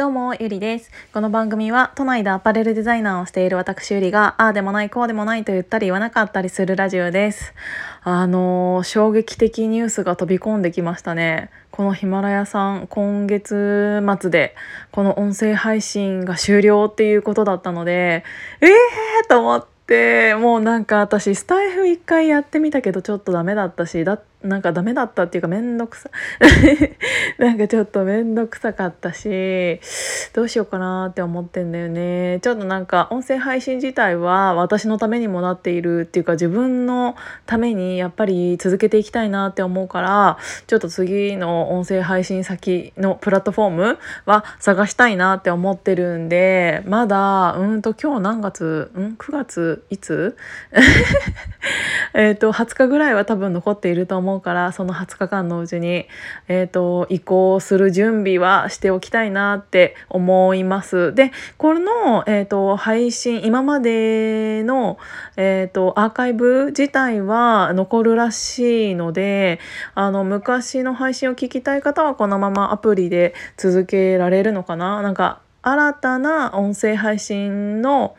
どうも、ゆりです。この番組は都内でアパレルデザイナーをしている私ゆりが、ああでもない、こうでもないと言ったり言わなかったりするラジオです。あのー、衝撃的ニュースが飛び込んできましたね。このヒマラヤさん、今月末で、この音声配信が終了っていうことだったので、ええーと思って、もうなんか私、スタイフ一回やってみたけど、ちょっとダメだったし、だってなんかダメだったっていうかめんどくさ なんかちょっとめんどくさかったしどうしようかなって思ってんだよね。ちょっとなんか音声配信自体は私のためにもなっているっていうか自分のためにやっぱり続けていきたいなって思うからちょっと次の音声配信先のプラットフォームは探したいなって思ってるんでまだうんと今日何月うん？9月いつ？えっと20日ぐらいは多分残っていると思う。思うからその20日間のうちに、えーと、移行する準備はしておきたいなって思います。でこの、えーと、配信今までの、えーと、アーカイブ自体は残るらしいのであの昔の配信を聞きたい方はこのままアプリで続けられるのかななんか新たな音声配信の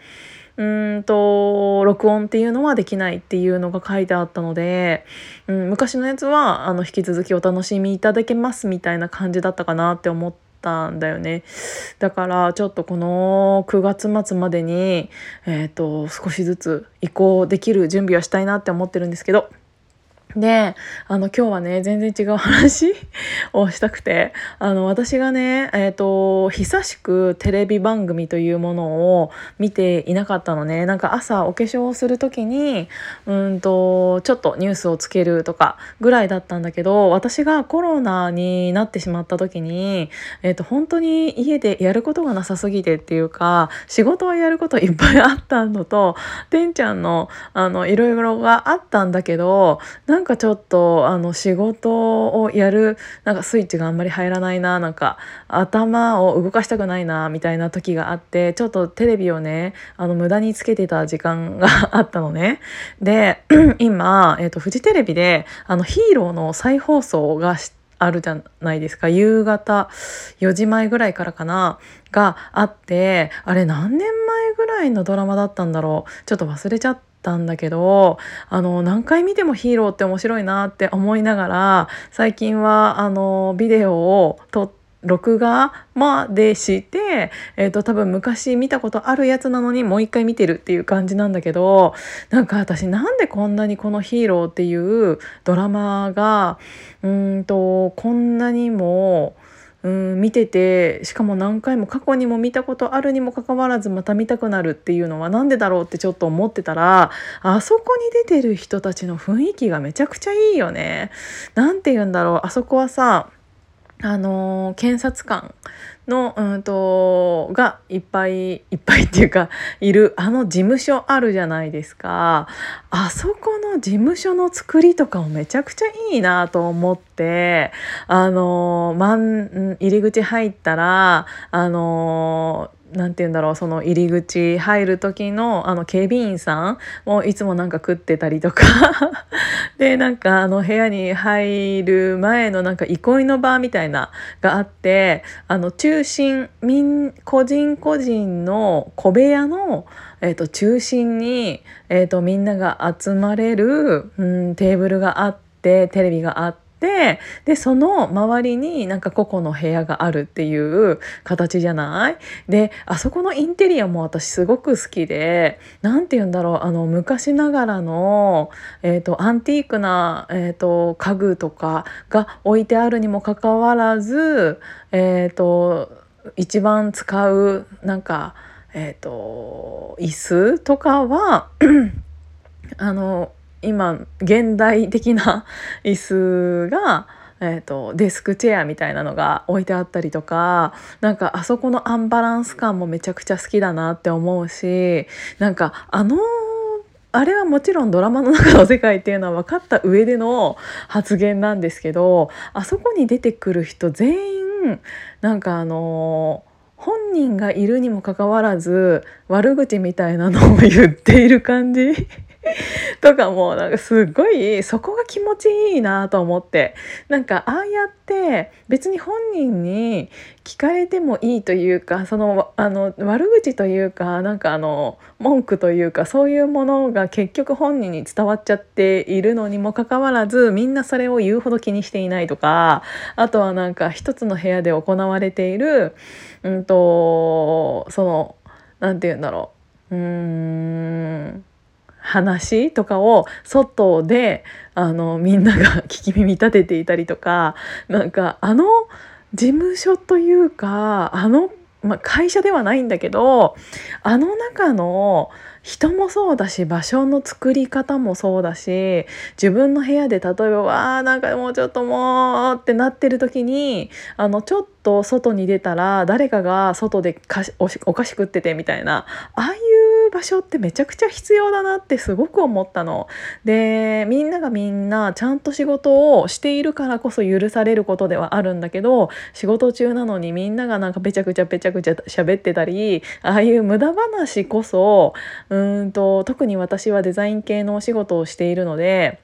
うんと録音っていうのはできないっていうのが書いてあったので、うん、昔のやつはあの引き続きお楽しみいただけますみたいな感じだったかなって思ったんだよねだからちょっとこの9月末までに、えーと少しずつ移行できる準備はしたいなって思ってるんですけど。であの今日はね全然違う話 をしたくてあの私がねえっ、ー、と久しくテレビ番組というものを見ていなかったのね。なんか朝お化粧をする時にうんとちょっとニュースをつけるとかぐらいだったんだけど私がコロナになってしまった時に、えーと、本当に家でやることがなさすぎてっていうか仕事はやることいっぱいあったのとてんちゃんのあのいろいろがあったんだけどなんなんかちょっとあの仕事をやるなんかスイッチがあんまり入らないななんか頭を動かしたくないなみたいな時があってちょっとテレビをねあの無駄につけてた時間があったのね。で 今、えーと、フジテレビであのヒーローの再放送があるじゃないですか夕方4時前ぐらいからかながあってあれ何年前ぐらいのドラマだったんだろうちょっと忘れちゃってたんだけどあの何回見てもヒーローって面白いなって思いながら最近はあのビデオを撮って録画までして、えーと、多分昔見たことあるやつなのにもう一回見てるっていう感じなんだけどなんか私なんでこんなにこの「ヒーロー」っていうドラマがうんとこんなにもうん見ててしかも何回も過去にも見たことあるにもかかわらずまた見たくなるっていうのは何でだろうってちょっと思ってたらあそこに出てる人たちの雰囲気がめちゃくちゃいいよね。なんて言うんだろうあそこはさあのー、検察官の、うんと、がいっぱいいっぱいっていうかいるあの事務所あるじゃないですか。あそこの事務所の作りとかもめちゃくちゃいいなと思ってあのー、入り口入ったらあのーなんて言うんだろうその入り口入る時のあの警備員さんもいつもなんか食ってたりとか でなんかあの部屋に入る前のなんか憩いの場みたいながあってあの中心民個人個人の小部屋の、えーと、中心に、えーとみんなが集まれる、うん、テーブルがあってテレビがあって。ってでその周りになんか個々の部屋があるっていう形じゃない？であそこのインテリアも私すごく好きで何て言うんだろうあの昔ながらの、えーと、アンティークな、えーと、家具とかが置いてあるにもかかわらず、えーと、一番使うなんか、えー、と椅子とかは あの今現代的な 椅子が、えーと、デスクチェアみたいなのが置いてあったりとかなんかあそこのアンバランス感もめちゃくちゃ好きだなって思うしなんかあのあれはもちろんドラマの中の世界っていうのは分かった上での発言なんですけどあそこに出てくる人全員なんかあの本人がいるにもかかわらず悪口みたいなのを言っている感じ。とかもなんかすごいそこが気持ちいいなと思って。なんかああやって別に本人に聞かれてもいいというかそのあの悪口というかなんかあの文句というかそういうものが結局本人に伝わっちゃっているのにもかかわらずみんなそれを言うほど気にしていないとかあとはなんか一つの部屋で行われている、うんと、その何て言うんだろう。うーん。話とかを外であのみんなが 聞き耳立てていたりとかなんかあの事務所というかあの、まあ、会社ではないんだけどあの中の人もそうだし場所の作り方もそうだし自分の部屋で例えばわーなんかもうちょっともうってなってる時にあのちょっと外に出たら誰かが外でお菓子食っててみたいなああいう場所ってめちゃくちゃ必要だなってすごく思ったの。でみんながみんなちゃんと仕事をしているからこそ許されることではあるんだけど仕事中なのにみんながなんかべちゃくちゃべちゃくちゃ喋ってたりああいう無駄話こそうんと特に私はデザイン系のお仕事をしているので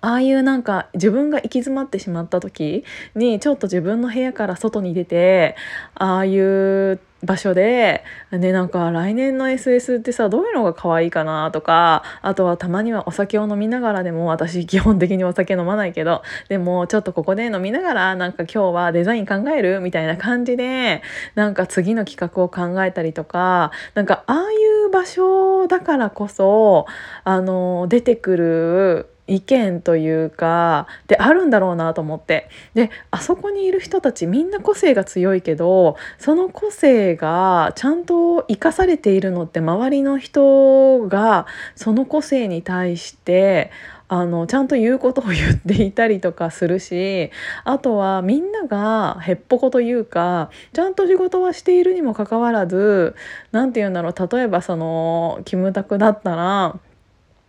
ああいうなんか自分が行き詰まってしまった時にちょっと自分の部屋から外に出てああいう場所で、ね、なんか来年の SS ってさどういうのが可愛いかなとかあとはたまにはお酒を飲みながらでも私基本的にお酒飲まないけどでもちょっとここで飲みながらなんか今日はデザイン考えるみたいな感じでなんか次の企画を考えたりとかなんかああいう場所だからこそあの出てくる意見というかであるんだろうなと思って。であそこにいる人たちみんな個性が強いけどその個性がちゃんと生かされているのって周りの人がその個性に対してあのちゃんと言うことを言っていたりとかするしあとはみんながへっぽこというかちゃんと仕事はしているにもかかわらず何て言うんだろう例えばそのキムタクだったら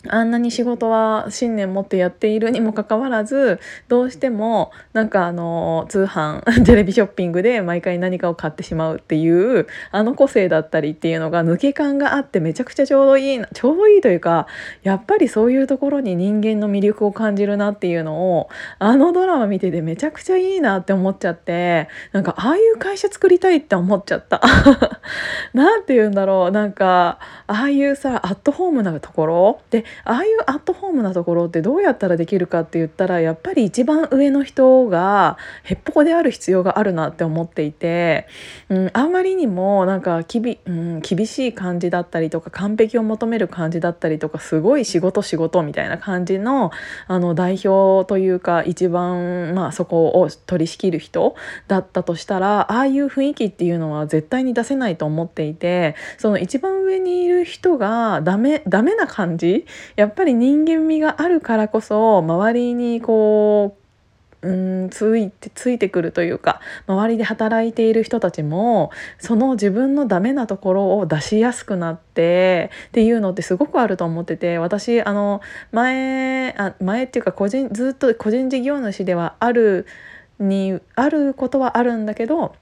あんなに仕事は信念持ってやっているにもかかわらずどうしてもなんかあの通販 テレビショッピングで毎回何かを買ってしまうっていうあの個性だったりっていうのが抜け感があってめちゃくちゃちょうどいいちょうどいいというかやっぱりそういうところに人間の魅力を感じるなっていうのをあのドラマ見ててめちゃくちゃいいなって思っちゃってなんかああいう会社作りたいって思っちゃった。なんて言うんだろうなんかああいうさアットホームなところでああいうアットホームなところってどうやったらできるかって言ったらやっぱり一番上の人がへっぽこである必要があるなって思っていて、うん、あまりにもなんかきび、うん、厳しい感じだったりとか完璧を求める感じだったりとかすごい仕事仕事みたいな感じのあの代表というか一番、まあ、そこを取り仕切る人だったとしたらああいう雰囲気っていうのは絶対に出せないと思っていてその一番上にいる人がダメダメな感じやっぱり人間味があるからこそ周りにこううんついてついてくるというか周りで働いている人たちもその自分のダメなところを出しやすくなってっていうのってすごくあると思ってて私あの前あ前っていうか個人ずっと個人事業主ではあるにあることはあるんだけど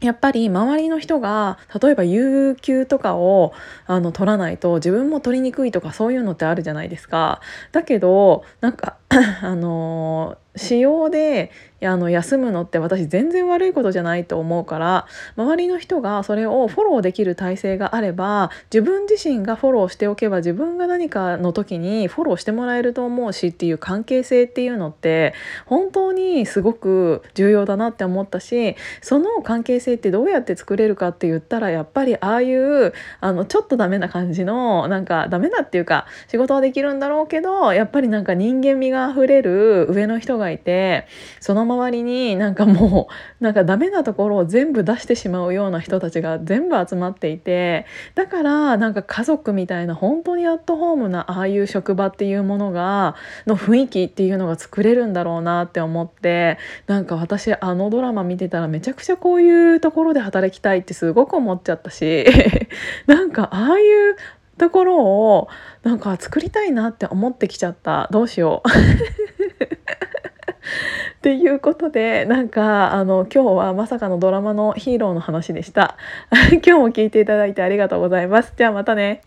やっぱり周りの人が例えば有給とかをあの取らないと自分も取りにくいとかそういうのってあるじゃないですか。だけどなんか あの仕様であの休むのって私全然悪いことじゃないと思うから周りの人がそれをフォローできる体制があれば自分自身がフォローしておけば自分が何かの時にフォローしてもらえると思うしっていう関係性っていうのって本当にすごく重要だなって思ったしその関係性ってどうやって作れるかって言ったらやっぱりああいうあのちょっとダメな感じのなんかダメだっていうか仕事はできるんだろうけどやっぱりなんか人間味ががあふれる上の人がいてその周りになんかもう なんかダメなところを全部出してしまうような人たちが全部集まっていてだからなんか家族みたいな本当にアットホームなああいう職場っていうものがの雰囲気っていうのが作れるんだろうなって思ってなんか私あのドラマ見てたらめちゃくちゃこういうところで働きたいってすごく思っちゃったし なんかああいうところをなんか作りたいなって思ってきちゃった。どうしよう。っていうことでなんかあの今日はまさかのドラマのヒーローの話でした。今日も聞いていただいてありがとうございます。じゃあまたね。